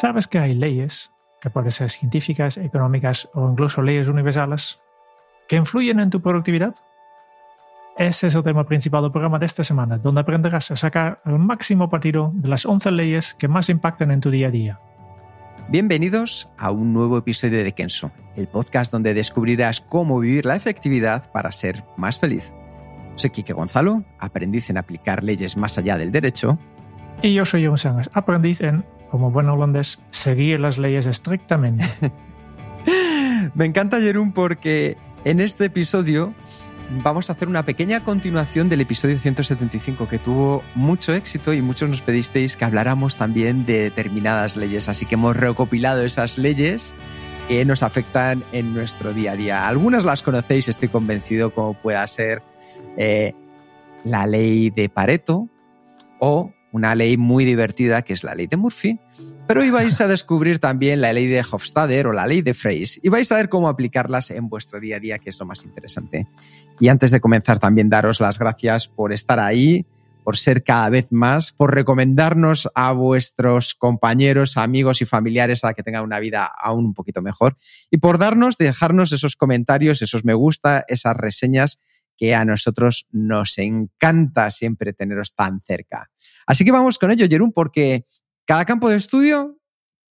¿Sabes que hay leyes, que pueden ser científicas, económicas o incluso leyes universales, que influyen en tu productividad? Ese es el tema principal del programa de esta semana, donde aprenderás a sacar el máximo partido de las 11 leyes que más impactan en tu día a día. Bienvenidos a un nuevo episodio de Kenso, el podcast donde descubrirás cómo vivir la efectividad para ser más feliz. Soy Quique Gonzalo, aprendiz en aplicar leyes más allá del derecho. Y yo soy Jon Sangers, aprendiz en, como buen holandés, seguir las leyes estrictamente. Me encanta, Jerún, porque en este episodio vamos a hacer una pequeña continuación del episodio 175 que tuvo mucho éxito y muchos nos pedisteis que habláramos también de determinadas leyes. Así que hemos recopilado esas leyes que nos afectan en nuestro día a día. Algunas las conocéis, estoy convencido, como pueda ser eh, la ley de Pareto o una ley muy divertida que es la ley de Murphy. Pero hoy vais a descubrir también la ley de Hofstadter o la ley de Freyes y vais a ver cómo aplicarlas en vuestro día a día, que es lo más interesante. Y antes de comenzar, también daros las gracias por estar ahí, por ser cada vez más, por recomendarnos a vuestros compañeros, amigos y familiares a que tengan una vida aún un poquito mejor y por darnos, dejarnos esos comentarios, esos me gusta, esas reseñas que a nosotros nos encanta siempre teneros tan cerca. Así que vamos con ello, Jerún, porque cada campo de estudio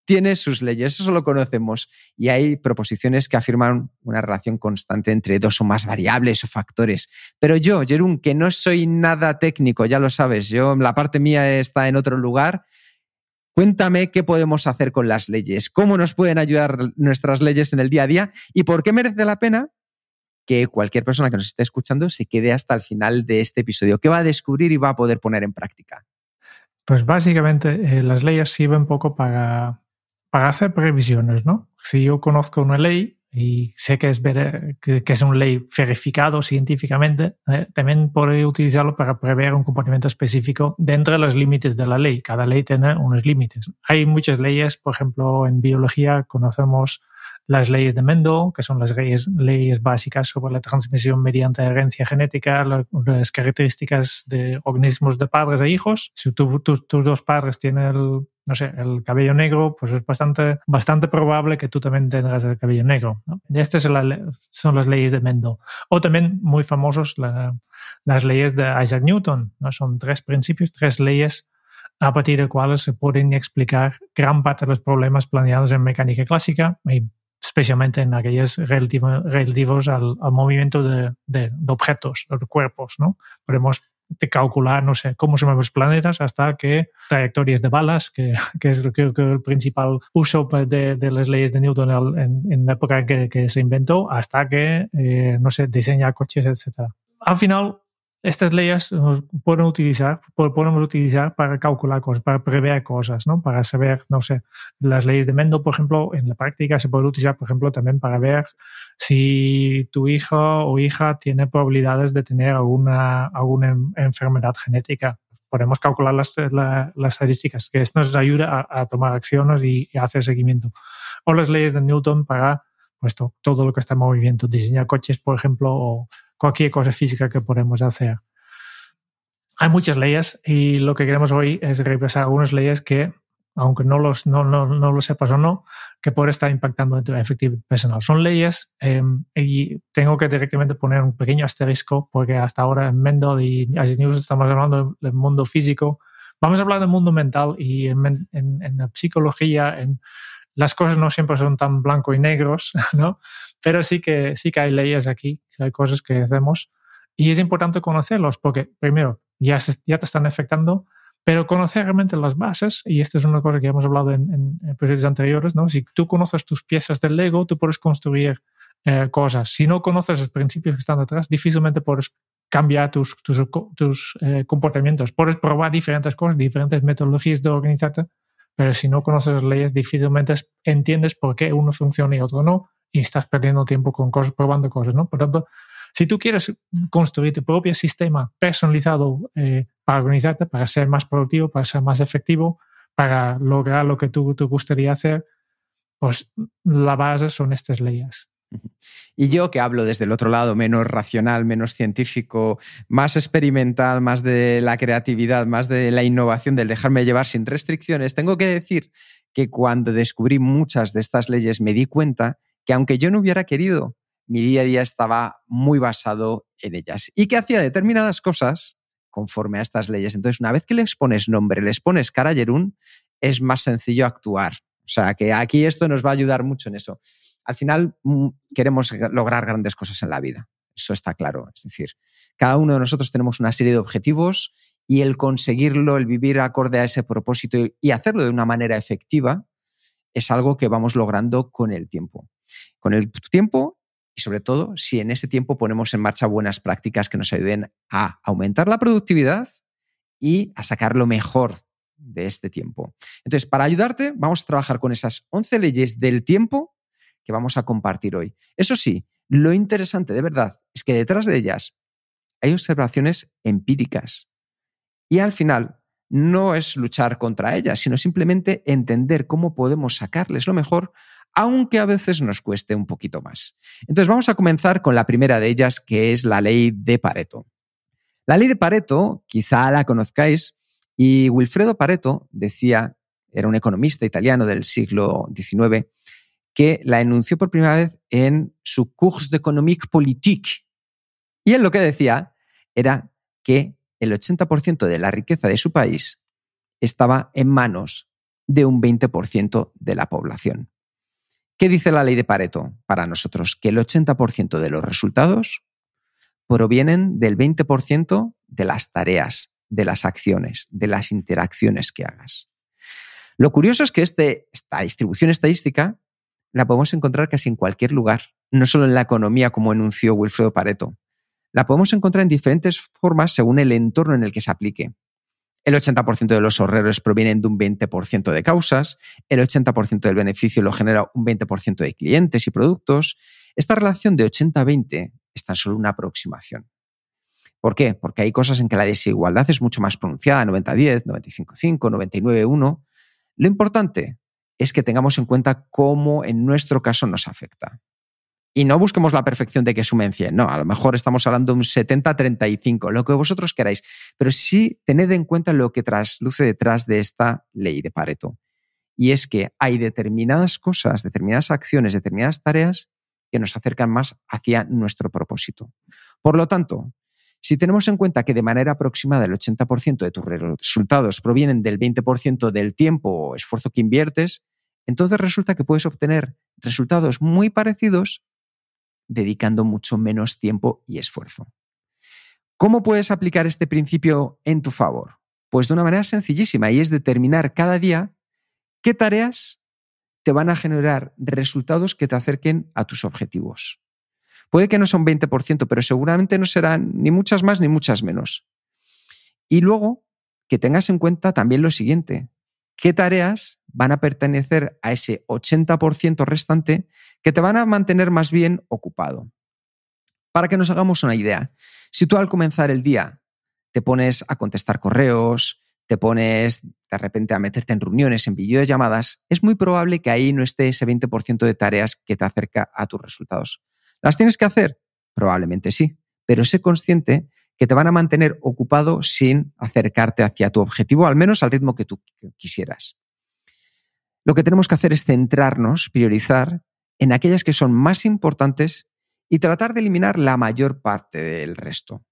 tiene sus leyes, eso lo conocemos, y hay proposiciones que afirman una relación constante entre dos o más variables o factores. Pero yo, Jerún, que no soy nada técnico, ya lo sabes, yo la parte mía está en otro lugar. Cuéntame qué podemos hacer con las leyes, cómo nos pueden ayudar nuestras leyes en el día a día y por qué merece la pena que cualquier persona que nos esté escuchando se quede hasta el final de este episodio, que va a descubrir y va a poder poner en práctica. Pues básicamente eh, las leyes sirven poco para, para hacer previsiones, ¿no? Si yo conozco una ley y sé que es, ver- que, es una ley verificado científicamente, eh, también puedo utilizarlo para prever un comportamiento específico dentro de los límites de la ley. Cada ley tiene unos límites. Hay muchas leyes, por ejemplo, en biología conocemos las leyes de Mendel, que son las leyes, leyes básicas sobre la transmisión mediante herencia genética, la- las características de organismos de padres e hijos. Si tú- tus dos padres tienen el, no sé, el cabello negro, pues es bastante, bastante probable que tú también tendrás el cabello negro. ¿no? Estas son, las leyes de Mendel. O también muy famosos la- las leyes de Isaac Newton. ¿no? Son tres principios, tres leyes a partir de cuales se pueden explicar gran parte de los problemas planeados en mecánica clásica especialmente en aquellos relativo- relativos al, movimiento de, objetos de cuerpos. ¿no? Podemos de calcular, no sé, cómo se mueven los planetas hasta que trayectorias de balas, que, es creo que el principal uso pues, de, las leyes de Newton en, en la época que, que se inventó, hasta que, eh, no sé, diseña coches, etc. Al final, estas leyes nos pueden utilizar, po- podemos utilizar para calcular cosas, para prever cosas, ¿no? Para saber, no sé, las leyes de Mendel, por ejemplo, en la práctica se puede utilizar, por ejemplo, también para ver si tu hijo o hija tiene probabilidades de tener alguna, alguna en- enfermedad genética. Podemos calcular las, la- las estadísticas, que esto nos ayuda a, a tomar acciones y, y hacer seguimiento. O las leyes de Newton para pues, to- todo lo que está en movimiento, diseñar coches, por ejemplo, o cualquier cosa física que podemos hacer. Hay muchas leyes y lo que queremos hoy es repasar algunas leyes que, aunque no, los, no, no, no lo sepas o no, que pueden estar impactando en tu efectividad personal. Son leyes eh, y tengo que directamente poner un pequeño asterisco porque hasta ahora en Mendel y Newton estamos hablando del mundo físico. Vamos a hablar del mundo mental y en, en- en la psicología, en, las cosas no siempre son tan blanco y negros, ¿no? Pero sí que, sí que hay leyes aquí, hay cosas que hacemos y es importante conocerlos porque, primero, ya, te están afectando, pero conocer realmente las bases, y esta es una cosa que hemos hablado en, en anteriores, ¿no? Si tú conoces tus piezas del Lego, tú puedes construir eh, cosas. Si no conoces los principios que están detrás, difícilmente puedes cambiar tus, tus, tus eh, comportamientos. Puedes probar diferentes cosas, diferentes metodologías de organizarte, pero si no conoces las leyes, difícilmente entiendes por qué uno funciona y otro no, y estás perdiendo tiempo con cosas, probando cosas, ¿no? Por tanto, si tú quieres construir tu propio sistema personalizado eh, para organizarte, para ser más productivo, para ser más efectivo, para lograr lo que tú te gustaría hacer, pues la base son estas leyes. Y yo que hablo desde el otro lado, menos racional, menos científico, más experimental, más de la creatividad, más de la innovación, del dejarme llevar sin restricciones, tengo que decir que cuando descubrí muchas de estas leyes me di cuenta que aunque yo no hubiera querido, mi día a día estaba muy basado en ellas y que hacía determinadas cosas conforme a estas leyes. Entonces, una vez que les pones nombre, les pones cara a Jerún, es más sencillo actuar. O sea, que aquí esto nos va a ayudar mucho en eso al final mm, queremos lograr grandes cosas en la vida. Eso está claro. Es decir, cada uno de nosotros tenemos una serie de objetivos y el conseguirlo, el vivir acorde a ese propósito y hacerlo de una manera efectiva es algo que vamos logrando con el tiempo. Con el tiempo y sobre todo si en ese tiempo ponemos en marcha buenas prácticas que nos ayuden a aumentar la productividad y a sacar lo mejor de este tiempo. Entonces, para ayudarte, vamos a trabajar con esas 11 leyes del tiempo que vamos a compartir hoy. Eso sí, lo interesante de verdad es que detrás de ellas hay observaciones empíricas. Y al final no es luchar contra ellas, sino simplemente entender cómo podemos sacarles lo mejor, aunque a veces nos cueste un poquito más. Entonces vamos a comenzar con la primera de ellas, que es la ley de Pareto. La ley de Pareto, quizá la conozcáis, y Wilfredo Pareto decía, era un economista italiano del siglo XIX, que la enunció por primera vez en su Cours d'économique politique. Y él lo que decía era que el 80% de la riqueza de su país estaba en manos de un 20% de la población. ¿Qué dice la ley de Pareto para nosotros? Que el 80% de los resultados provienen del 20% de las tareas, de las acciones, de las interacciones que hagas. Lo curioso es que este, esta distribución estadística la podemos encontrar casi en cualquier lugar, no solo en la economía como enunció Wilfredo Pareto. La podemos encontrar en diferentes formas según el entorno en el que se aplique. El 80% de los ahorreros provienen de un 20% de causas, el 80% del beneficio lo genera un 20% de clientes y productos. Esta relación de 80-20 es tan solo una aproximación. ¿Por qué? Porque hay cosas en que la desigualdad es mucho más pronunciada, 90-10, 95-5, 99-1. Lo importante es que tengamos en cuenta cómo en nuestro caso nos afecta. Y no busquemos la perfección de que sumen 100, no, a lo mejor estamos hablando de un 70-35, lo que vosotros queráis, pero sí tened en cuenta lo que trasluce detrás de esta ley de Pareto. Y es que hay determinadas cosas, determinadas acciones, determinadas tareas que nos acercan más hacia nuestro propósito. Por lo tanto, si tenemos en cuenta que de manera aproximada el 80% de tus resultados provienen del 20% del tiempo o esfuerzo que inviertes, entonces resulta que puedes obtener resultados muy parecidos dedicando mucho menos tiempo y esfuerzo. ¿Cómo puedes aplicar este principio en tu favor? Pues de una manera sencillísima y es determinar cada día qué tareas te van a generar resultados que te acerquen a tus objetivos. Puede que no sea un 20%, pero seguramente no serán ni muchas más ni muchas menos. Y luego que tengas en cuenta también lo siguiente, qué tareas van a pertenecer a ese 80% restante que te van a mantener más bien ocupado. Para que nos hagamos una idea, si tú al comenzar el día te pones a contestar correos, te pones de repente a meterte en reuniones, en videollamadas, es muy probable que ahí no esté ese 20% de tareas que te acerca a tus resultados. ¿Las tienes que hacer? Probablemente sí, pero sé consciente que te van a mantener ocupado sin acercarte hacia tu objetivo, al menos al ritmo que tú quisieras. Lo que tenemos que hacer es centrarnos, priorizar en aquellas que son más importantes y tratar de eliminar la mayor parte del resto.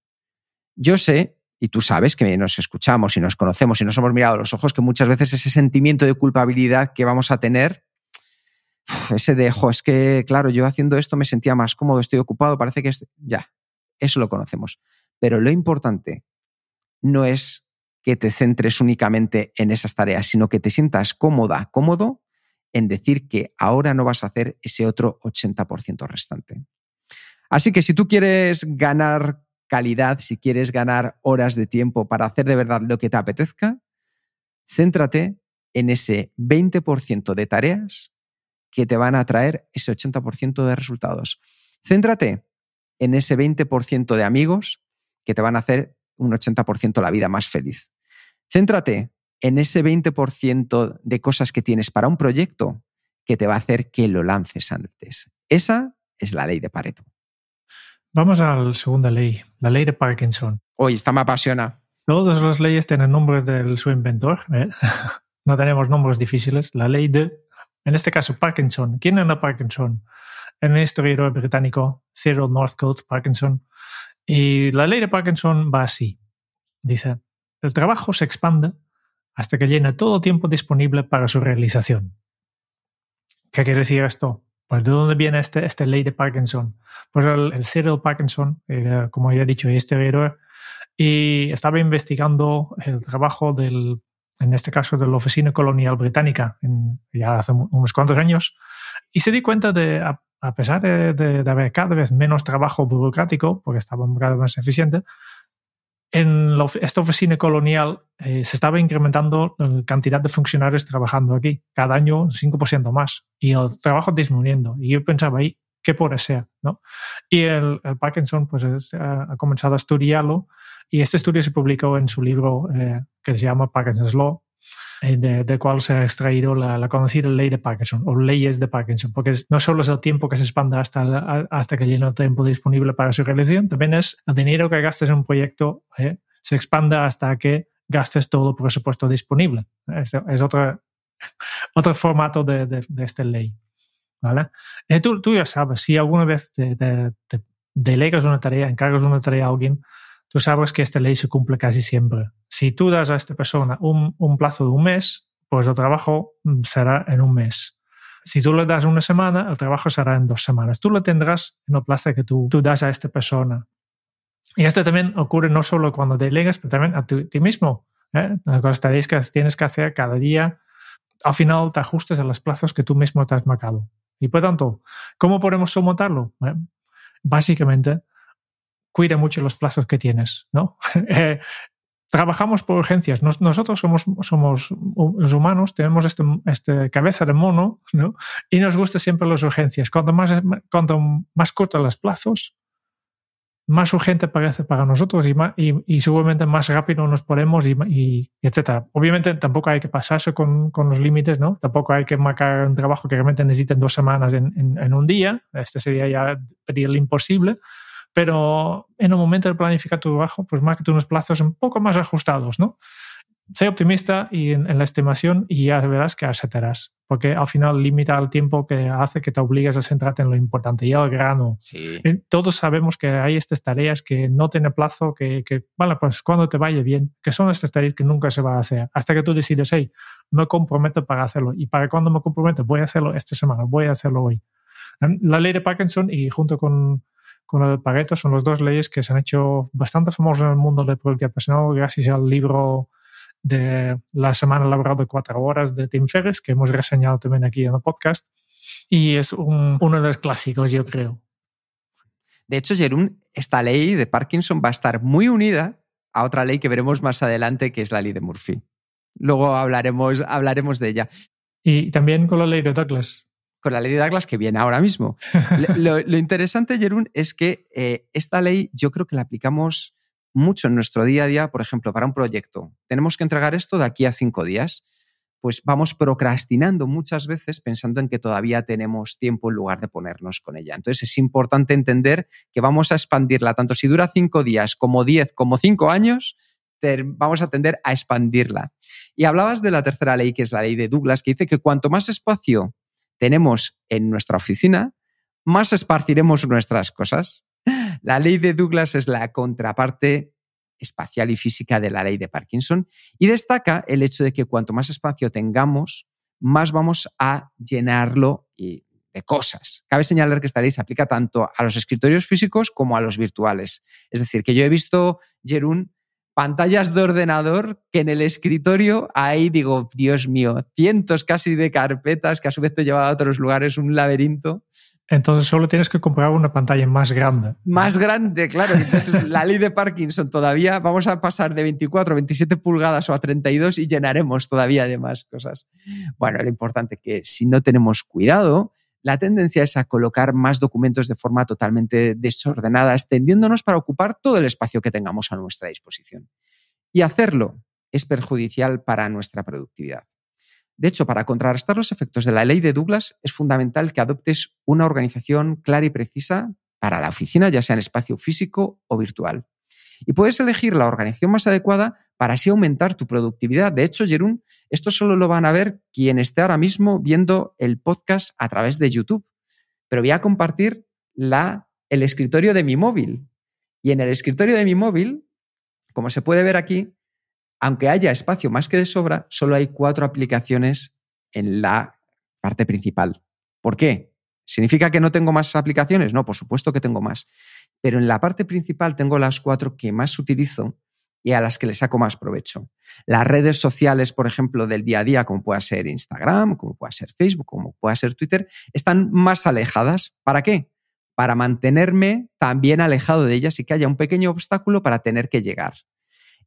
Yo sé, y tú sabes que nos escuchamos y nos conocemos y nos hemos mirado a los ojos, que muchas veces ese sentimiento de culpabilidad que vamos a tener, ese de, es que, claro, yo haciendo esto me sentía más cómodo, estoy ocupado, parece que. Ya, eso lo conocemos. Pero lo importante no es que te centres únicamente en esas tareas, sino que te sientas cómoda, cómodo en decir que ahora no vas a hacer ese otro 80% restante. Así que si tú quieres ganar calidad, si quieres ganar horas de tiempo para hacer de verdad lo que te apetezca, céntrate en ese 20% de tareas que te van a traer ese 80% de resultados. Céntrate en ese 20% de amigos que te van a hacer un 80% la vida más feliz. Céntrate en ese 20% de cosas que tienes para un proyecto que te va a hacer que lo lances antes. Esa es la ley de Pareto. Vamos a la segunda ley, la ley de Parkinson. Hoy esta me apasiona. Todas las leyes tienen nombres de su inventor. ¿eh? no tenemos nombres difíciles. La ley de, en este caso, Parkinson. ¿Quién era Parkinson? En un historiador británico, Cyril Northcote Parkinson. Y la ley de Parkinson va así. Dice, el trabajo se expande hasta que llene todo tiempo disponible para su realización. ¿Qué quiere decir esto? Pues de dónde viene este, este ley de Parkinson. Pues el, Cyril Parkinson, era, como ya he dicho, historiador, y estaba investigando el trabajo del, en este caso, de la Oficina Colonial Británica, ya hace unos cuantos años, y se di cuenta de, a, pesar de, de, haber cada vez menos trabajo burocrático, porque estaba cada vez más eficiente, en esta oficina colonial eh, se estaba incrementando la cantidad de funcionarios trabajando aquí, cada año un 5% más, y el trabajo disminuyendo. Y yo pensaba ahí, ¿qué puede ser? ¿no? Y el, Parkinson pues, ha comenzado a estudiarlo, y este estudio se publicó en su libro eh, que se llama Parkinson's Law, eh, de, de, cual se ha extraído la, conocida ley de Parkinson o leyes de Parkinson, porque no solo es el tiempo que se expanda hasta, hasta que llena el tiempo disponible para su realización, también es el dinero que gastes en un proyecto eh, se expanda hasta que gastes todo el presupuesto disponible. Es, es otro, formato de, de, esta ley. ¿vale? Eh, tú, tú, ya sabes, si alguna vez te, te, te delegas una tarea, encargas una tarea a alguien, tú sabes que esta ley se cumple casi siempre. Si tú das a esta persona un, un, plazo de un mes, pues el trabajo mm, será en un mes. Si tú le das una semana, el trabajo será en dos semanas. Tú lo tendrás en el plazo que tú, tú das a esta persona. Y esto también ocurre no solo cuando delegas, pero también a ti mismo. ¿eh? Las tareas que tienes que hacer cada día, al final te ajustes a los plazos que tú mismo te has marcado. Y por tanto, ¿cómo podemos somontarlo? básicamente, cuida mucho los plazos que tienes, ¿no? Eh, trabajamos por urgencias. nosotros somos, somos los humanos, tenemos este, este, cabeza de mono, ¿no? Y nos gusta siempre las urgencias. Cuanto más, cuanto más cortos los plazos, más urgente parece para nosotros y, y, seguramente más rápido nos ponemos y, y, etcétera. Obviamente tampoco hay que pasarse con, con, los límites, ¿no? Tampoco hay que marcar un trabajo que realmente necesiten dos semanas en, en, en, un día. Este sería ya pedir el imposible. Pero en el momento de planificar tu trabajo, pues marca unos plazos un poco más ajustados, ¿no? Sé optimista y en, la estimación y ya verás que aceptarás, porque al final limita el tiempo que hace que te obligues a centrarte en lo importante y al grano. Sí. Eh, todos sabemos que hay estas tareas que no tienen plazo, que, que, bueno, pues cuando te vaya bien, que son estas tareas que nunca se va a hacer, hasta que tú decides, hey, me comprometo para hacerlo. ¿Y para cuando me comprometo? Voy a hacerlo esta semana, voy a hacerlo hoy. La ley de Parkinson y junto con con el Pareto son las dos leyes que se han hecho bastante famosas en el mundo de productividad personal gracias al libro de la semana laboral de cuatro horas de Tim Ferriss, que hemos reseñado también aquí en el podcast. Y es uno de los clásicos, yo creo. De hecho, Jerún, esta ley de Parkinson va a estar muy unida a otra ley que veremos más adelante, que es la ley de Murphy. Luego hablaremos, hablaremos de ella. Y también con la ley de Douglas con la ley de Douglas que viene ahora mismo. lo, interesante, Jerún, es que eh, esta ley yo creo que la aplicamos mucho en nuestro día a día, por ejemplo, para un proyecto. Tenemos que entregar esto de aquí a cinco días. Pues vamos procrastinando muchas veces pensando en que todavía tenemos tiempo en lugar de ponernos con ella. Entonces es importante entender que vamos a expandirla, tanto si dura cinco días como diez, como cinco años, vamos a tender a expandirla. Y hablabas de la tercera ley, que es la ley de Douglas, que dice que cuanto más espacio tenemos en nuestra oficina, más esparciremos nuestras cosas. La ley de Douglas es la contraparte espacial y física de la ley de Parkinson y destaca el hecho de que cuanto más espacio tengamos, más vamos a llenarlo de cosas. Cabe señalar que esta ley se aplica tanto a los escritorios físicos como a los virtuales. Es decir, que yo he visto, Jerún, pantallas de ordenador que en el escritorio ahí digo, Dios mío, cientos casi de carpetas que a su vez te lleva a otros lugares, un laberinto. Entonces solo tienes que comprar una pantalla más grande. Más grande, claro. Entonces la ley de Parkinson todavía vamos a pasar de 24 a 27 pulgadas o a 32 y llenaremos todavía de más cosas. Bueno, lo importante es que si no tenemos cuidado, la tendencia es a colocar más documentos de forma totalmente desordenada, extendiéndonos para ocupar todo el espacio que tengamos a nuestra disposición. Y hacerlo es perjudicial para nuestra productividad. De hecho, para contrarrestar los efectos de la ley de Douglas, es fundamental que adoptes una organización clara y precisa para la oficina, ya sea en espacio físico o virtual. Y puedes elegir la organización más adecuada para así aumentar tu productividad. De hecho, Jerún, esto solo lo van a ver quien esté ahora mismo viendo el podcast a través de YouTube. Pero voy a compartir la, el escritorio de mi móvil. Y en el escritorio de mi móvil, como se puede ver aquí, aunque haya espacio más que de sobra, solo hay cuatro aplicaciones en la parte principal. ¿Por qué? ¿Significa que no tengo más aplicaciones? No, por supuesto que tengo más. Pero en la parte principal tengo las cuatro que más utilizo y a las que le saco más provecho. Las redes sociales, por ejemplo, del día a día, como pueda ser Instagram, como pueda ser Facebook, como pueda ser Twitter, están más alejadas. ¿Para qué? Para mantenerme también alejado de ellas y que haya un pequeño obstáculo para tener que llegar.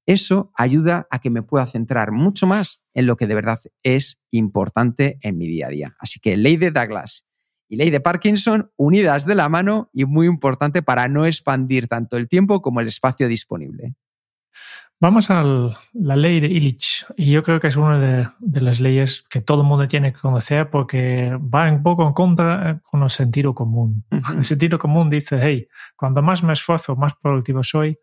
Eso ayuda a que me pueda centrar mucho más en lo que de verdad es importante en mi día a día. Así que ley de Douglas y ley de Parkinson unidas de la mano y muy importante para no expandir tanto el tiempo como el espacio disponible. Vamos a la ley de Illich, y yo creo que es una de, las leyes que todo el mundo tiene que conocer porque va un poco en contra con el sentido común. El sentido común dice, hey, cuando más me esfuerzo, más productivo soy,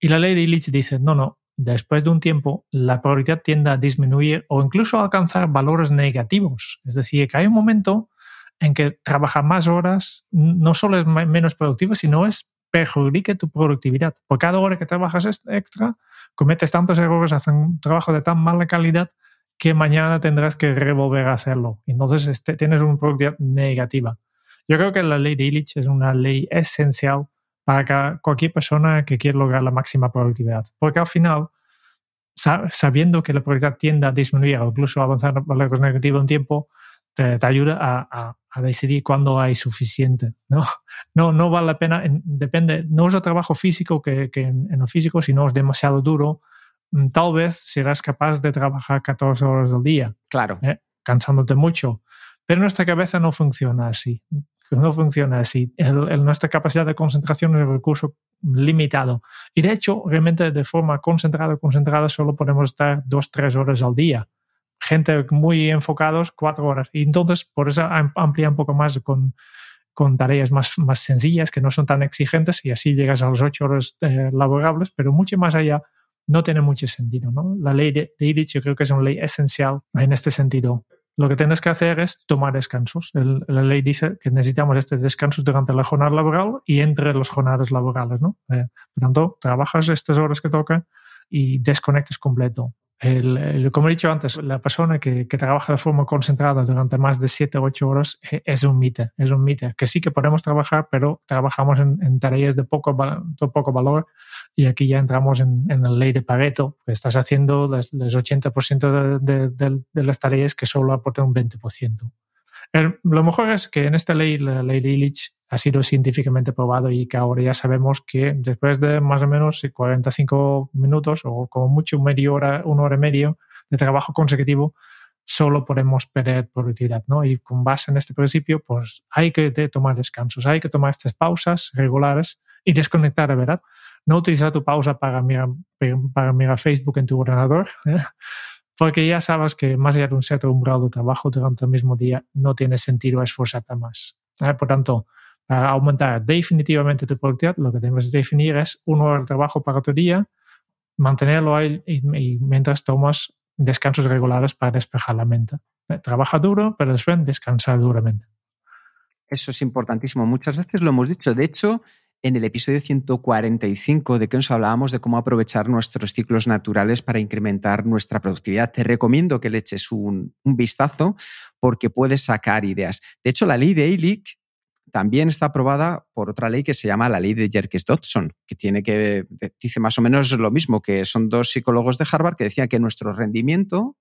y la ley de Illich dice, no, no, después de un tiempo la probabilidad tiende a disminuir o incluso a alcanzar valores negativos. Es decir, que hay un momento en que trabajar más horas no solo es menos productivo, sino es perjudique tu productividad. Por cada hora que trabajas extra, cometes tantos errores, haces un trabajo de tan mala calidad que mañana tendrás que revolver a hacerlo. Entonces este, tienes una productividad negativa. Yo creo que la ley de Illich es una ley esencial para cualquier persona que quiera lograr la máxima productividad. Porque al final, sabiendo que la productividad tiende a disminuir o incluso a avanzar valores negativos en tiempo, te, ayuda a, decidir cuándo hay suficiente. ¿no? No, no vale la pena, depende, no es el trabajo físico que, en, en, el físico, si no es demasiado duro, mm, tal vez serás capaz de trabajar 14 horas al día. Claro. ¿eh? Cansándote mucho. Pero nuestra cabeza no funciona así no funciona así. nuestra capacidad de concentración es un recurso limitado. Y de hecho, realmente de forma concentrada, concentrada, solo podemos estar dos, tres horas al día. Gente muy enfocados, cuatro horas. Y entonces, por eso amplía un poco más con, con tareas más, más sencillas, que no son tan exigentes, y así llegas a las ocho horas eh, laborables, pero mucho más allá no tiene mucho sentido. ¿no? La ley de, de yo creo que es una ley esencial en este sentido lo que tienes que hacer es tomar descansos. la ley dice que necesitamos estos descansos durante la jornada laboral y entre las jornadas laborales. ¿no? Eh, por tanto, trabajas estas horas que toca y desconectes completo. Como he dicho antes, la persona que, trabaja de forma concentrada durante más de 7 o 8 horas eh, es un mito. Es un mito. Que sí que podemos trabajar, pero trabajamos en, tareas de poco, de poco valor y aquí ya entramos en, la ley de Pareto, que estás haciendo el 80% de, las tareas que solo aportan un 20%. lo mejor es que en esta ley, la ley de Illich, ha sido científicamente probado y que ahora ya sabemos que después de más o menos 45 minutos o como mucho media hora, una hora y medio de trabajo consecutivo, solo podemos perder productividad, ¿no? Y con base en este principio, pues hay que tomar descansos, hay que tomar estas pausas regulares y desconectar, ¿verdad? no utilizar tu pausa para mirar, para mirar Facebook en tu ordenador, ¿eh? porque ya sabes que más allá de un cierto umbral de trabajo durante el mismo día, no tiene sentido esforzarte más. ¿eh? Por tanto, para aumentar definitivamente tu productividad, lo que debes definir es una hora de trabajo para tu día, mantenerlo ahí y, mientras tomas descansos regulares para despejar la mente. ¿eh? Trabaja duro, pero después descansar duramente. Eso es importantísimo. Muchas veces lo hemos dicho. De hecho, en el episodio 145 de que nos hablábamos de cómo aprovechar nuestros ciclos naturales para incrementar nuestra productividad. Te recomiendo que le eches un, vistazo porque puedes sacar ideas. De hecho, la ley de Illich también está aprobada por otra ley que se llama la ley de Jerkes-Dodson, que tiene que dice más o menos lo mismo, que son dos psicólogos de Harvard que decían que nuestro rendimiento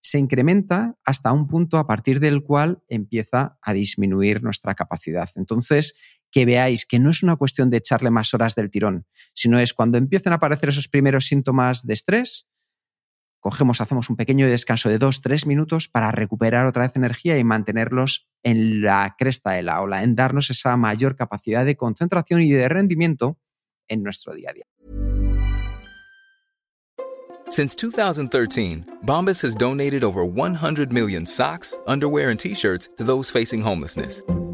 se incrementa hasta un punto a partir del cual empieza a disminuir nuestra capacidad. Entonces, que veáis que no es una cuestión de echarle más horas del tirón, sino es cuando empiezan a aparecer esos primeros síntomas de estrés, cogemos, hacemos un pequeño descanso de dos, tres minutos para recuperar otra vez energía y mantenerlos en la cresta de la ola, en darnos esa mayor capacidad de concentración y de rendimiento en nuestro día a día. Since 2013, Bombas has donated over 100 million socks, underwear, and t-shirts to those facing homelessness.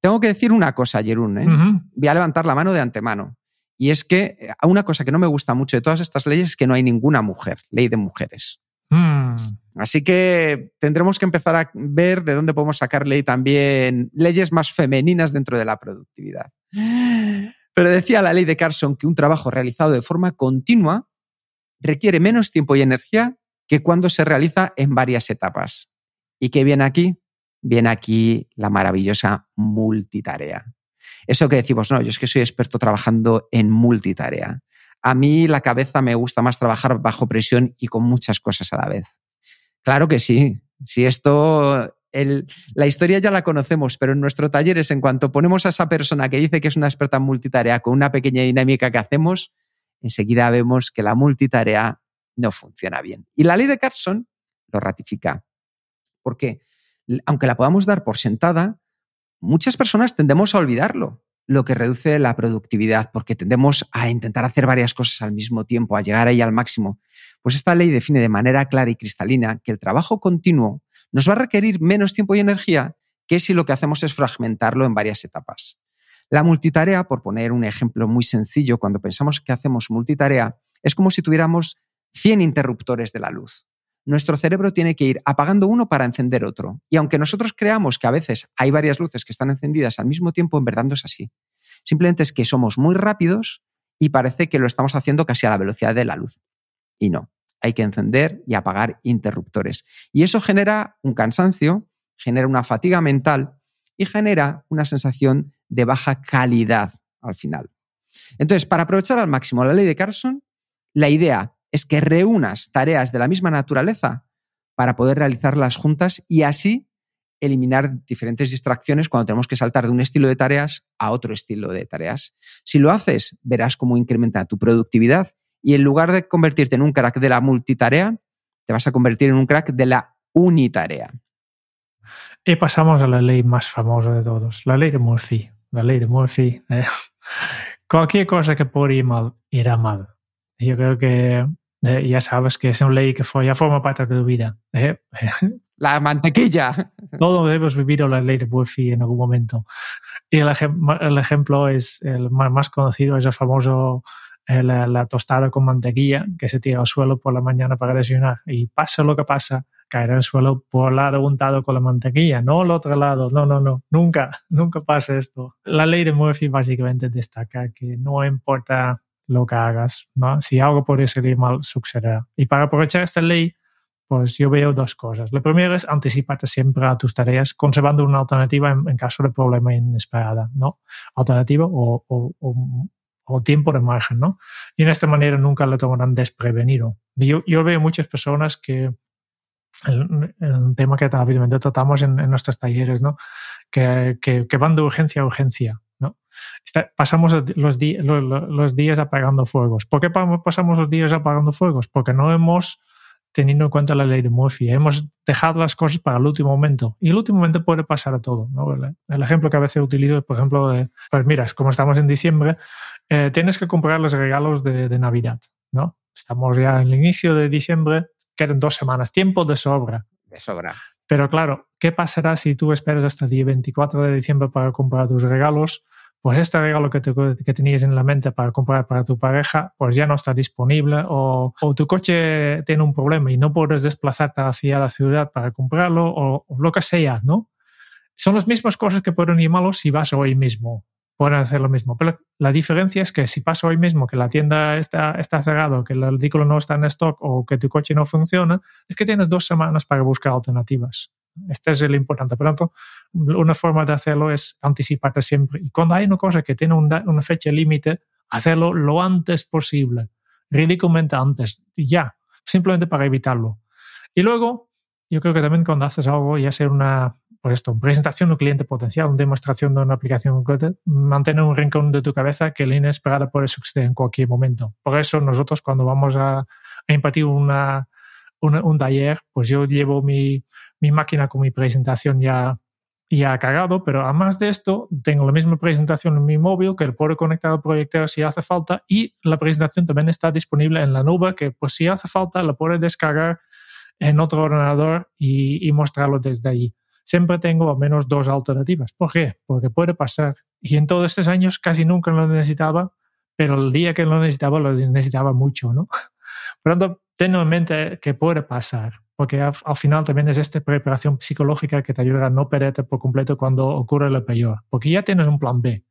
Tengo que decir una cosa, Jerún. ¿eh? Voy a levantar la mano de antemano. Y es que eh, una cosa que no me gusta mucho de todas estas leyes es que no hay ninguna mujer, ley de mujeres. Mm. Así que tendremos que empezar a ver de dónde podemos sacar ley también leyes más femeninas dentro de la productividad. Pero decía la ley de Carson que un trabajo realizado de forma continua requiere menos tiempo y energía que cuando se realiza en varias etapas. ¿Y qué viene aquí? Viene aquí la maravillosa multitarea. Eso que decimos, no, yo es que soy experto trabajando en multitarea. A mí la cabeza me gusta más trabajar bajo presión y con muchas cosas a la vez. Claro que sí. Si esto, la historia ya la conocemos, pero en nuestro taller es en cuanto ponemos a esa persona que dice que es una experta en multitarea con una pequeña dinámica que hacemos, enseguida vemos que la multitarea no funciona bien. Y la ley de Carson lo ratifica. Porque aunque la podamos dar por sentada, muchas personas tendemos a olvidarlo, lo que reduce la productividad, porque tendemos a intentar hacer varias cosas al mismo tiempo, a llegar ahí al máximo. Pues esta ley define de manera clara y cristalina que el trabajo continuo nos va a requerir menos tiempo y energía que si lo que hacemos es fragmentarlo en varias etapas. La multitarea, por poner un ejemplo muy sencillo, cuando pensamos que hacemos multitarea, es como si tuviéramos 100 interruptores de la luz. Nuestro cerebro tiene que ir apagando uno para encender otro. Y aunque nosotros creamos que a veces hay varias luces que están encendidas al mismo tiempo, en verdad no es así. Simplemente es que somos muy rápidos y parece que lo estamos haciendo casi a la velocidad de la luz. Y no, hay que encender y apagar interruptores. Y eso genera un cansancio, genera una fatiga mental y genera una sensación de baja calidad al final. Entonces, para aprovechar al máximo la ley de Carson, la idea es que reúnas tareas de la misma naturaleza para poder realizarlas juntas y así eliminar diferentes distracciones cuando tenemos que saltar de un estilo de tareas a otro estilo de tareas. Si lo haces, verás cómo incrementa tu productividad y en lugar de convertirte en un crack de la multitarea, te vas a convertir en un crack de la unitarea. Y pasamos a la ley más famosa de todos, la ley de Murphy. La ley de Murphy. Eh, cualquier cosa que por ir mal, irá mal. Yo creo que eh, ya sabes que es una ley que fue, ya forma parte de tu vida. ¿eh? La mantequilla. Todos hemos vivido la ley de Murphy en algún momento. Y el, el ejemplo es el más conocido, es el famoso eh, la, tostada con mantequilla que se tira al suelo por la mañana para desayunar. Y pasa lo que pasa, caerá al suelo por el lado untado con la mantequilla, no el otro lado. No, no, no. Nunca, nunca pasa esto. La ley de Murphy básicamente destaca que no importa lo que hagas, ¿no? Si algo puede salir mal, sucederá. Y para aprovechar esta ley, pues yo veo dos cosas. Lo primero es anticiparte siempre a tus tareas, conservando una alternativa en, caso de problema inesperado, ¿no? Alternativa o, tiempo de margen, ¿no? Y en esta manera nunca lo tomarán desprevenido. Yo, veo muchas personas que el, tema que habitualmente tratamos en, nuestros talleres, ¿no? Que, van de urgencia a urgencia pasamos los, días apagando fuegos. ¿Por qué pasamos los días apagando fuegos? Porque no hemos tenido en cuenta la ley de Murphy. Hemos dejado las cosas para el último momento. Y el último momento puede pasar a todo. El ejemplo que a veces utilizo por ejemplo, pues mira, como estamos en diciembre, eh, tienes que comprar los regalos de, de, Navidad. ¿no? Estamos ya en el inicio de diciembre, quedan dos semanas, tiempo de sobra. De sobra. Pero claro, ¿qué pasará si tú esperas hasta el día 24 de diciembre para comprar tus regalos? Pues este regalo que, te, que tenías en la mente para comprar para tu pareja, pues ya no está disponible o, o, tu coche tiene un problema y no puedes desplazarte hacia la ciudad para comprarlo o, o lo que sea, ¿no? Son las mismas cosas que pueden ir malos si vas hoy mismo pueden hacer lo mismo. Pero la diferencia es que si pasa hoy mismo que la tienda está, está cerrada, que el artículo no está en stock o que tu coche no funciona, es que tienes dos semanas para buscar alternativas. Este es el importante. Por tanto, una forma de hacerlo es anticiparte siempre. Y cuando hay una cosa que tiene una, una fecha límite, hacerlo lo antes posible, ridículamente antes, ya, simplemente para evitarlo. Y luego, yo creo que también cuando haces algo y hacer una, por esto, presentación de un cliente potencial, una demostración de una aplicación mantener un rincón de tu cabeza que la inesperada puede suceder en cualquier momento. Por eso nosotros cuando vamos a, a impartir una, una, un taller, pues yo llevo mi, mi máquina con mi presentación ya, ya cargado, pero además de esto, tengo la misma presentación en mi móvil que puedo conectar al proyector si hace falta y la presentación también está disponible en la nube que pues si hace falta la puedes descargar en otro ordenador y, y mostrarlo desde allí siempre tengo al menos dos alternativas. ¿Por qué? Porque puede pasar. Y en todos estos años casi nunca lo necesitaba, pero el día que lo necesitaba, lo necesitaba mucho, ¿no? Por lo tanto, ten en mente que puede pasar, porque al, al, final también es esta preparación psicológica que te ayuda a no perderte por completo cuando ocurre lo peor, porque ya tienes un plan B.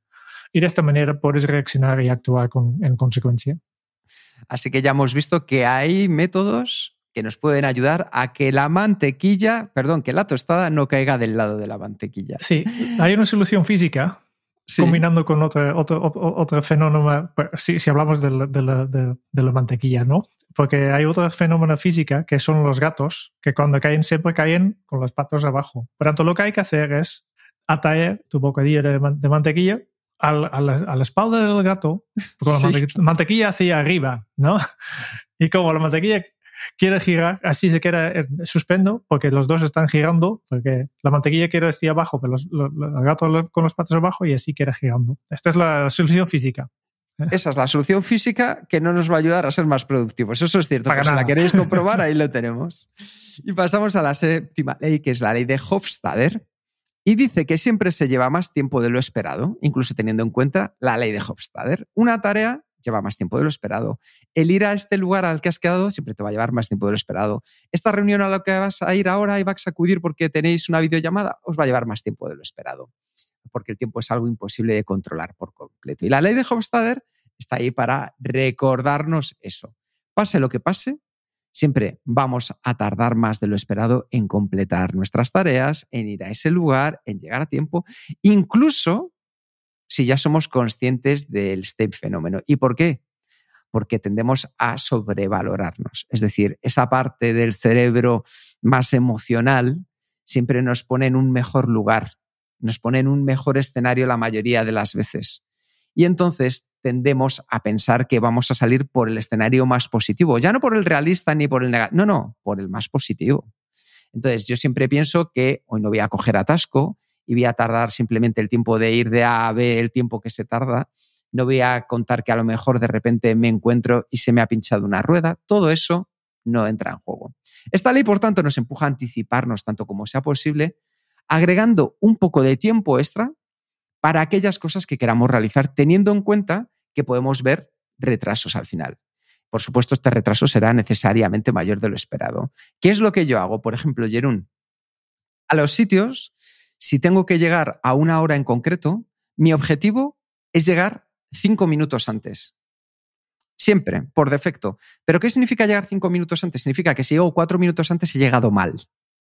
Y de esta manera puedes reaccionar y actuar con, en consecuencia. Así que ya hemos visto que hay métodos que nos pueden ayudar a que la mantequilla, perdón, que la tostada no caiga del lado de la mantequilla. Sí, hay una solución física sí. combinando con otro, otro, otro fenómeno, si, si hablamos de la, de, la, de, de la, mantequilla, ¿no? Porque hay otro fenómeno física que son los gatos, que cuando caen siempre caen con las patas abajo. Por tanto, lo que hay que hacer es atraer tu bocadillo de, mantequilla a la, a, la, a la, espalda del gato, con la mantequilla, mantequilla hacia arriba, ¿no? Y como la mantequilla quiere girar, así se queda suspendo, porque los dos están girando, porque la mantequilla quiere estar abajo, pero los, los, el gato con los patos abajo y así queda girando. Esta es la solución física. Esa es la solución física que no nos va a ayudar a ser más productivos. Eso es cierto. Si la queréis comprobar, ahí lo tenemos. Y pasamos a la séptima ley, que es la ley de Hofstadter. Y dice que siempre se lleva más tiempo de lo esperado, incluso teniendo en cuenta la ley de Hofstadter. Una tarea lleva más tiempo de lo esperado. El ir a este lugar al que has quedado siempre te va a llevar más tiempo de lo esperado. Esta reunión a la que vas a ir ahora y vas a acudir porque tenéis una videollamada, os va a llevar más tiempo de lo esperado. Porque el tiempo es algo imposible de controlar por completo. Y la ley de Hofstadter está ahí para recordarnos eso. Pase lo que pase, siempre vamos a tardar más de lo esperado en completar nuestras tareas, en ir a ese lugar, en llegar a tiempo, incluso si ya somos conscientes del este fenómeno. ¿Y por qué? Porque tendemos a sobrevalorarnos. Es decir, esa parte del cerebro más emocional siempre nos pone en un mejor lugar, nos pone en un mejor escenario la mayoría de las veces. Y entonces tendemos a pensar que vamos a salir por el escenario más positivo, ya no por el realista ni por el negativo, no, no, por el más positivo. Entonces yo siempre pienso que hoy no voy a coger atasco, y voy a tardar simplemente el tiempo de ir de A a B, el tiempo que se tarda. No voy a contar que a lo mejor de repente me encuentro y se me ha pinchado una rueda. Todo eso no entra en juego. Esta ley, por tanto, nos empuja a anticiparnos tanto como sea posible, agregando un poco de tiempo extra para aquellas cosas que queramos realizar, teniendo en cuenta que podemos ver retrasos al final. Por supuesto, este retraso será necesariamente mayor de lo esperado. ¿Qué es lo que yo hago? Por ejemplo, Jerún, a los sitios si tengo que llegar a una hora en concreto, mi objetivo es llegar cinco minutos antes. Siempre, por defecto. ¿Pero qué significa llegar cinco minutos antes? Significa que si llego cuatro minutos antes he llegado mal.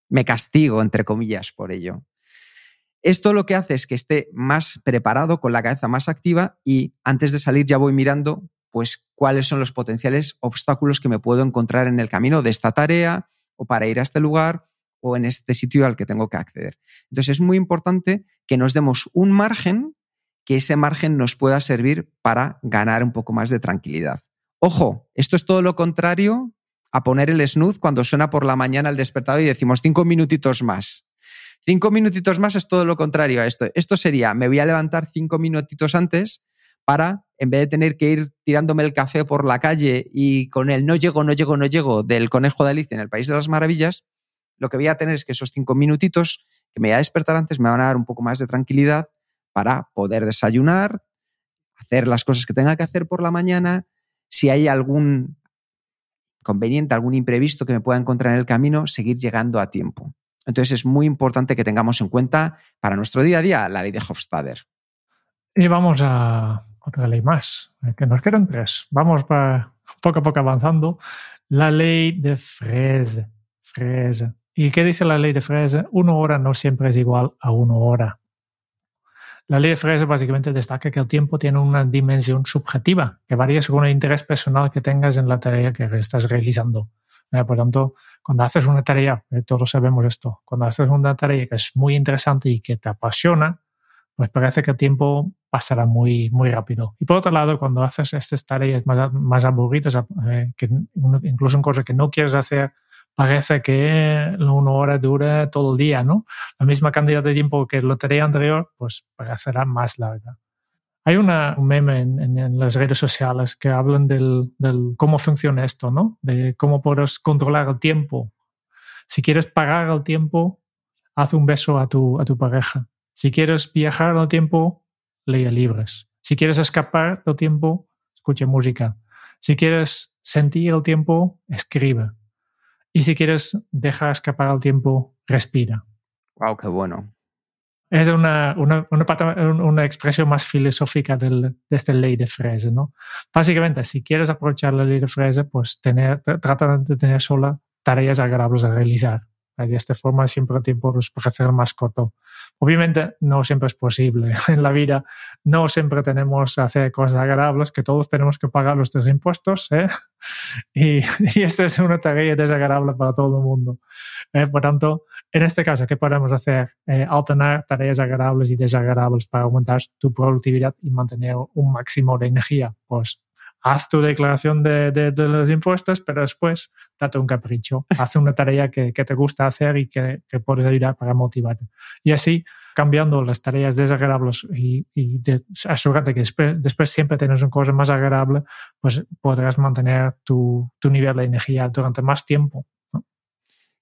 Me castigo, entre comillas, por ello. Esto lo que hace es que esté más preparado, con la cabeza más activa y antes de salir ya voy mirando pues cuáles son los potenciales obstáculos que me puedo encontrar en el camino de esta tarea o para ir a este lugar o en este sitio al que tengo que acceder. Entonces es muy importante que nos demos un margen, que ese margen nos pueda servir para ganar un poco más de tranquilidad. Ojo, esto es todo lo contrario a poner el snooze cuando suena por la mañana el despertador y decimos cinco minutitos más. Cinco minutitos más es todo lo contrario a esto. Esto sería, me voy a levantar cinco minutitos antes para, en vez de tener que ir tirándome el café por la calle y con el no llego, no llego, no llego del conejo de Alicia en el País de las Maravillas, lo que voy a tener es que esos cinco minutitos que me voy a despertar antes me van a dar un poco más de tranquilidad para poder desayunar, hacer las cosas que tenga que hacer por la mañana. Si hay algún conveniente, algún imprevisto que me pueda encontrar en el camino, seguir llegando a tiempo. Entonces es muy importante que tengamos en cuenta para nuestro día a día la ley de Hofstadter. Y vamos a otra ley más, eh, que nos quedan tres. Vamos para, poco a poco avanzando. La ley de Frese. Frese. ¿Y qué dice la ley de Frese? Una hora no siempre es igual a una hora. La ley de Frese básicamente destaca que el tiempo tiene una dimensión subjetiva que varía según el interés personal que tengas en la tarea que estás realizando. Eh, por tanto, cuando haces una tarea, eh, todos sabemos esto, cuando haces una tarea que es muy interesante y que te apasiona, pues parece que el tiempo pasará muy, muy rápido. Y por otro lado, cuando haces estas tareas más, más aburridas, eh, que incluso en cosas que no quieres hacer, parece que una hora dura todo el día, ¿no? La misma cantidad de tiempo que la tarea anterior, pues parecerá más larga. Hay una, un meme en, las redes sociales que hablan del, del, cómo funciona esto, ¿no? De cómo puedes controlar el tiempo. Si quieres pagar el tiempo, haz un beso a tu, a tu pareja. Si quieres viajar el tiempo, lea libros. Si quieres escapar del tiempo, escucha música. Si quieres sentir el tiempo, escribe. Y si quieres dejar escapar el tiempo, respira. Wow, qué bueno. Es una, una, una, expresión más filosófica del, de esta ley de Frese, ¿no? Básicamente, si quieres aprovechar la ley de Frese, pues tener, trata de tener solo tareas agradables a realizar. De esta forma siempre el tiempo nos ser más corto. Obviamente no siempre es posible. En la vida no siempre tenemos que hacer cosas agradables, que todos tenemos que pagar nuestros impuestos. ¿eh? Y, y, esta es una tarea desagradable para todo el mundo. ¿eh? Por tanto, en este caso, ¿qué podemos hacer? Eh, alternar tareas agradables y desagradables para aumentar tu productividad y mantener un máximo de energía. Pues haz tu declaración de, de, los impuestos, pero después date un capricho, haz una tarea que, que te gusta hacer y que, que, puedes ayudar para motivarte. Y así, cambiando las tareas desagradables y, y de, asegúrate que después, después, siempre tienes una cosa más agradable, pues podrás mantener tu, tu nivel de energía durante más tiempo.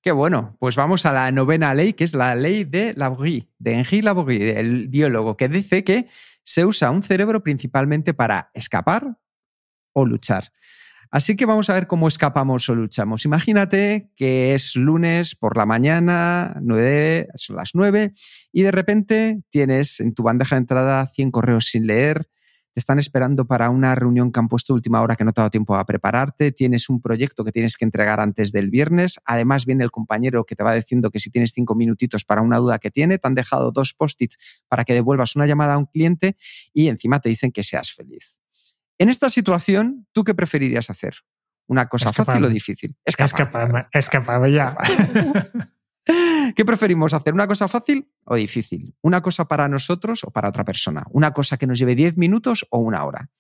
Qué bueno, pues vamos a la novena ley, que es la ley de Labrie, de Henri Labrie, el biólogo, que dice que se usa un cerebro principalmente para escapar, o luchar. Así que vamos a ver cómo escapamos o luchamos. Imagínate que es lunes por la mañana, 9, son las 9, y de repente tienes en tu bandeja de entrada 100 correos sin leer, te están esperando para una reunión que han puesto última hora que no te ha dado tiempo a prepararte, tienes un proyecto que tienes que entregar antes del viernes, además viene el compañero que te va diciendo que si tienes cinco minutitos para una duda que tiene, te han dejado dos post-its para que devuelvas una llamada a un cliente y encima te dicen que seas feliz. En esta situación, ¿tú qué preferirías hacer? ¿Una cosa fácil o difícil? Escaparme, escaparme ya. ¿Qué preferimos hacer? ¿Una cosa fácil o difícil? ¿Una cosa para nosotros o para otra persona? ¿Una cosa que nos lleve 10 minutos o una hora?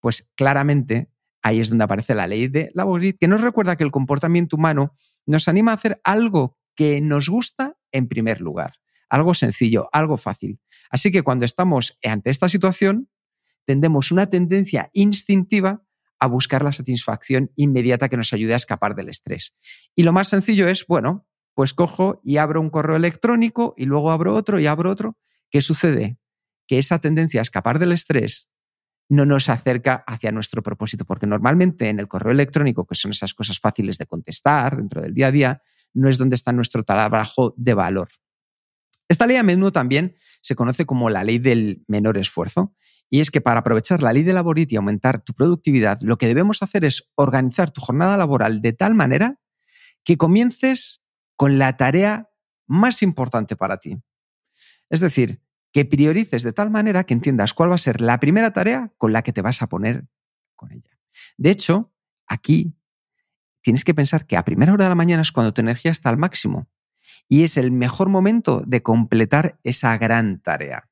Pues claramente ahí es donde aparece la ley de la que nos recuerda que el comportamiento humano nos anima a hacer algo que nos gusta en primer lugar. Algo sencillo, algo fácil. Así que cuando estamos ante esta situación, tendemos una tendencia instintiva a buscar la satisfacción inmediata que nos ayude a escapar del estrés. Y lo más sencillo es, bueno, pues cojo y abro un correo electrónico y luego abro otro y abro otro. ¿Qué sucede? Que esa tendencia a escapar del estrés no nos acerca hacia nuestro propósito, porque normalmente en el correo electrónico, que son esas cosas fáciles de contestar dentro del día a día, no es donde está nuestro trabajo de valor. Esta ley a menudo también se conoce como la ley del menor esfuerzo y es que para aprovechar la ley de laborit y aumentar tu productividad, lo que debemos hacer es organizar tu jornada laboral de tal manera que comiences con la tarea más importante para ti. Es decir, que priorices de tal manera que entiendas cuál va a ser la primera tarea con la que te vas a poner con ella. De hecho, aquí tienes que pensar que a primera hora de la mañana es cuando tu energía está al máximo y es el mejor momento de completar esa gran tarea.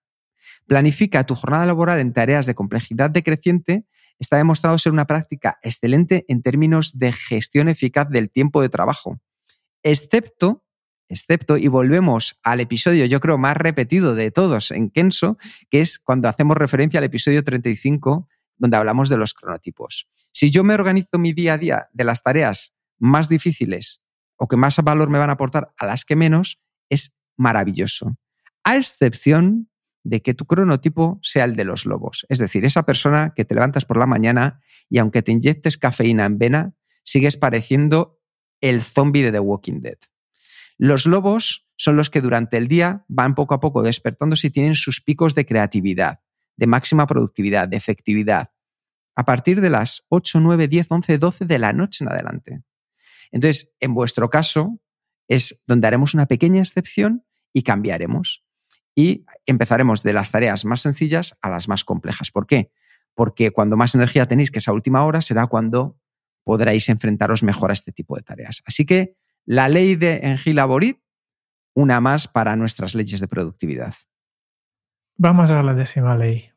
Planifica tu jornada laboral en tareas de complejidad decreciente. Está demostrado ser una práctica excelente en términos de gestión eficaz del tiempo de trabajo. Excepto, excepto, y volvemos al episodio, yo creo, más repetido de todos en Kenso, que es cuando hacemos referencia al episodio 35, donde hablamos de los cronotipos. Si yo me organizo mi día a día de las tareas más difíciles o que más valor me van a aportar a las que menos, es maravilloso. A excepción de que tu cronotipo sea el de los lobos. Es decir, esa persona que te levantas por la mañana y aunque te inyectes cafeína en vena, sigues pareciendo el zombie de The Walking Dead. Los lobos son los que durante el día van poco a poco despertándose y tienen sus picos de creatividad, de máxima productividad, de efectividad, a partir de las 8, 9, 10, 11, 12 de la noche en adelante. Entonces, en vuestro caso, es donde haremos una pequeña excepción y cambiaremos. Y empezaremos de las tareas más sencillas a las más complejas. ¿Por qué? Porque cuando más energía tenéis que esa última hora será cuando podréis enfrentaros mejor a este tipo de tareas. Así que la ley de Engila-Borit, una más para nuestras leyes de productividad. Vamos a la décima ley.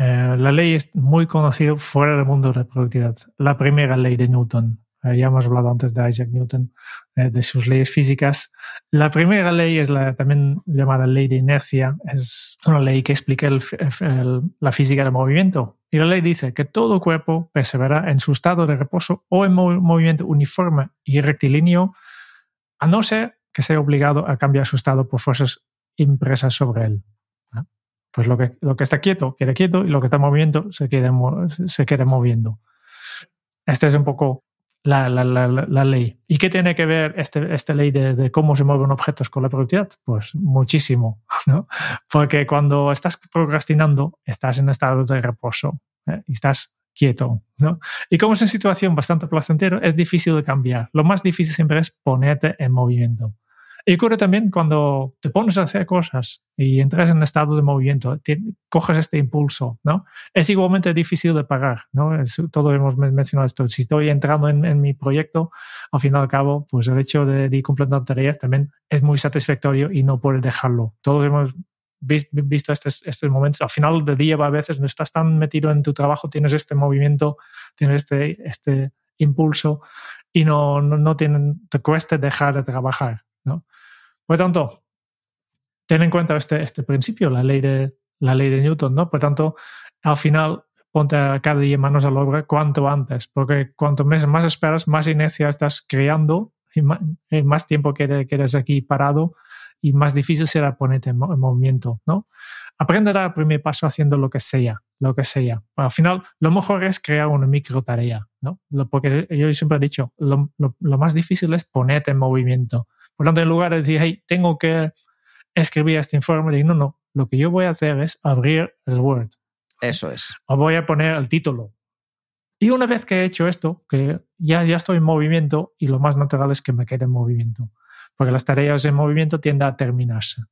Eh, la ley es muy conocida fuera del mundo de la productividad. La primera ley de Newton. Eh, ya hemos hablado antes de Isaac Newton, eh, de sus leyes físicas. La primera ley es la también llamada ley de inercia. Es una ley que explica la física del movimiento. Y la ley dice que todo cuerpo persevera en su estado de reposo o en movimiento uniforme y rectilíneo a no ser que sea obligado a cambiar su estado por fuerzas impresas sobre él. Pues lo que, lo que está quieto queda quieto y lo que está moviendo se queda, se queda moviendo. Esta es un poco la, la, la, ley. ¿Y qué tiene que ver este, esta ley de, cómo se mueven objetos con la productividad? Pues muchísimo, ¿no? Porque cuando estás procrastinando, estás en estado de reposo ¿eh? y estás quieto, ¿no? Y como es una situación bastante placentera, es difícil de cambiar. Lo más difícil siempre es ponerte en movimiento. Y ocurre también cuando te pones a hacer cosas y entras en estado de movimiento, coges este impulso, ¿no? Es igualmente difícil de parar, ¿no? Es, todo hemos mencionado esto. Si estoy entrando en, mi proyecto, al fin y al cabo, pues el hecho de, ir completando tareas también es muy satisfactorio y no puedes dejarlo. Todos hemos visto estos, estos momentos. Al final del día, a veces no estás tan metido en tu trabajo, tienes este movimiento, tienes este, este impulso y no, no, no tienen, te cuesta dejar de trabajar. ¿No? Por tanto, ten en cuenta este, este principio, la ley, de, la ley de Newton, ¿no? Por tanto, al final, ponte cada día manos a la obra cuanto antes, porque cuanto más, más esperas, más inercia estás creando y más, tiempo quedas aquí parado y más difícil será ponerte en, movimiento, ¿no? Aprende a dar el primer paso haciendo lo que sea, lo que sea. al final, lo mejor es crear una micro tarea, ¿no? Porque yo siempre he dicho, lo, lo más difícil es ponerte en movimiento. Por tanto, en lugar de decir, hey, tengo que escribir este informe, digo, no, no, lo que yo voy a hacer es abrir el Word. Eso es. O voy a poner el título. Y una vez que he hecho esto, que ya, ya estoy en movimiento, y lo más natural es que me quede en movimiento, porque las tareas en movimiento tienden a terminarse.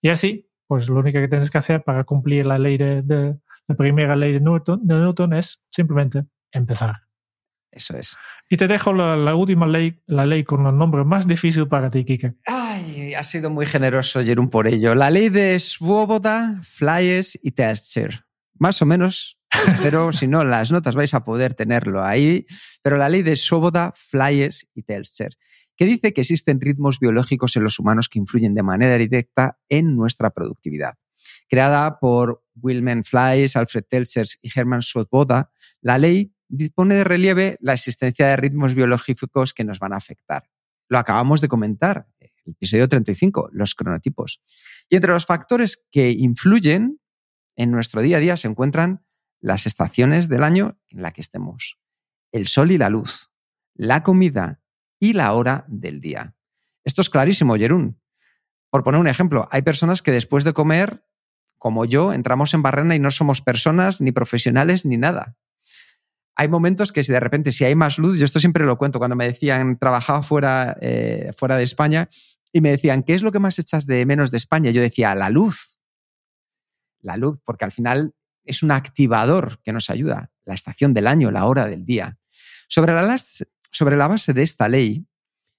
Y así, pues lo único que tienes que hacer para cumplir la ley de, la primera ley de Newton, de Newton es simplemente empezar. Eso es. Y te dejo la, última ley, la ley con el nombre más difícil para ti, Kike. Ay, ha sido muy generoso, Jerón, por ello. La ley de Swoboda, Flyes y Telscher. Más o menos, pero si no, las notas vais a poder tenerlo ahí. Pero la ley de Swoboda, Flyes y Telscher, que dice que existen ritmos biológicos en los humanos que influyen de manera directa en nuestra productividad. Creada por Wilhelm Flies, Alfred Telscher y Hermann Swoboda, la ley dispone de relieve la existencia de ritmos biológicos que nos van a afectar. Lo acabamos de comentar, el episodio 35, los cronotipos. Y entre los factores que influyen en nuestro día a día se encuentran las estaciones del año en la que estemos, el sol y la luz, la comida y la hora del día. Esto es clarísimo, Jerún. Por poner un ejemplo, hay personas que después de comer, como yo, entramos en barrena y no somos personas, ni profesionales, ni nada hay momentos que si de repente, si hay más luz, yo esto siempre lo cuento, cuando me decían, trabajaba fuera, eh, fuera de España y me decían, ¿qué es lo que más echas de menos de España? Yo decía, la luz. La luz, porque al final es un activador que nos ayuda, la estación del año, la hora del día. Sobre la, sobre la base de esta ley,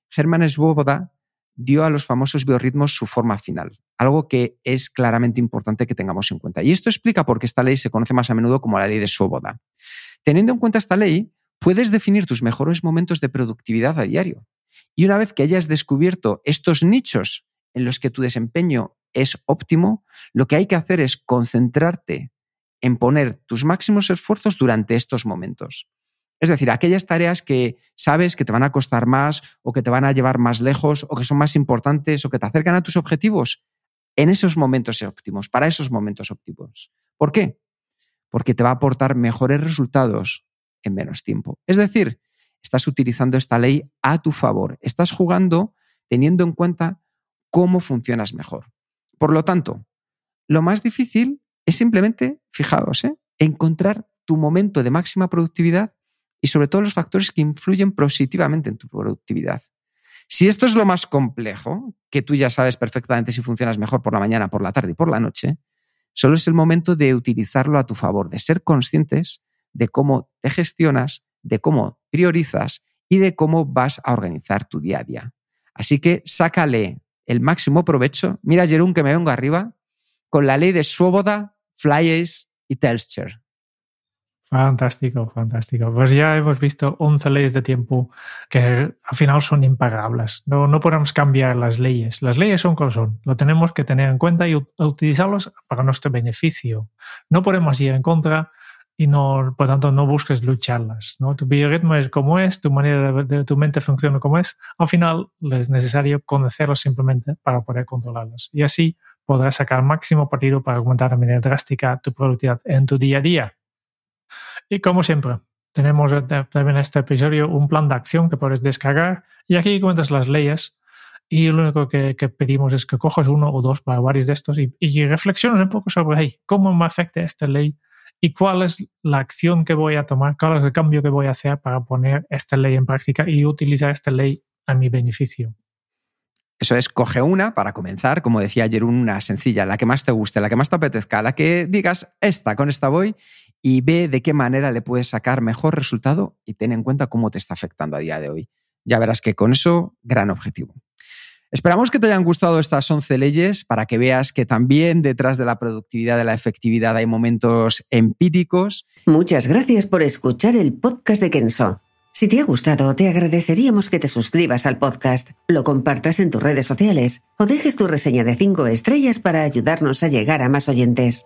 Germán Svoboda dio a los famosos biorritmos su forma final, algo que es claramente importante que tengamos en cuenta. Y esto explica por qué esta ley se conoce más a menudo como la ley de Svoboda. Teniendo en cuenta esta ley, puedes definir tus mejores momentos de productividad a diario. Y una vez que hayas descubierto estos nichos en los que tu desempeño es óptimo, lo que hay que hacer es concentrarte en poner tus máximos esfuerzos durante estos momentos. Es decir, aquellas tareas que sabes que te van a costar más o que te van a llevar más lejos o que son más importantes o que te acercan a tus objetivos en esos momentos óptimos, para esos momentos óptimos. ¿Por qué? Porque te va a aportar mejores resultados en menos tiempo. Es decir, estás utilizando esta ley a tu favor. Estás jugando teniendo en cuenta cómo funcionas mejor. Por lo tanto, lo más difícil es simplemente, fijaos, ¿eh? encontrar tu momento de máxima productividad y sobre todo los factores que influyen positivamente en tu productividad. Si esto es lo más complejo, que tú ya sabes perfectamente si funcionas mejor por la mañana, por la tarde y por la noche, solo es el momento de utilizarlo a tu favor, de ser conscientes de cómo te gestionas, de cómo priorizas y de cómo vas a organizar tu día a día. Así que sácale el máximo provecho. Mira, Jerón, que me vengo arriba con la ley de Swoboda, Flyers y Telscher. Fantástico, fantástico. Pues ya hemos visto 11 leyes de tiempo que al final son impagables. No, no podemos cambiar las leyes. Las leyes son como son. Lo tenemos que tener en cuenta y utilizarlos para nuestro beneficio. No podemos ir en contra y no, por tanto no busques lucharlas. ¿no? Tu biorritmo es como es, tu manera de, tu mente funciona como es. Al final es necesario conocerlos simplemente para poder controlarlos. Y así podrás sacar máximo partido para aumentar de manera drástica tu productividad en tu día a día. Y como siempre, tenemos también en este episodio un plan de acción que puedes descargar. Y aquí cuentas las leyes y lo único que, pedimos es que cojas uno o dos para varios de estos y, y reflexiones un poco sobre cómo me afecta esta ley y cuál es la acción que voy a tomar, cuál es el cambio que voy a hacer para poner esta ley en práctica y utilizar esta ley a mi beneficio. Eso es, coge una para comenzar, como decía ayer, una sencilla, la que más te guste, la que más te apetezca, la que digas, esta, con esta voy, y ve de qué manera le puedes sacar mejor resultado y ten en cuenta cómo te está afectando a día de hoy. Ya verás que con eso, gran objetivo. Esperamos que te hayan gustado estas 11 leyes para que veas que también detrás de la productividad, de la efectividad, hay momentos empíricos. Muchas gracias por escuchar el podcast de Kenso. Si te ha gustado, te agradeceríamos que te suscribas al podcast, lo compartas en tus redes sociales o dejes tu reseña de 5 estrellas para ayudarnos a llegar a más oyentes.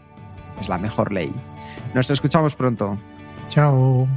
es la mejor ley. Nos escuchamos pronto. Chao.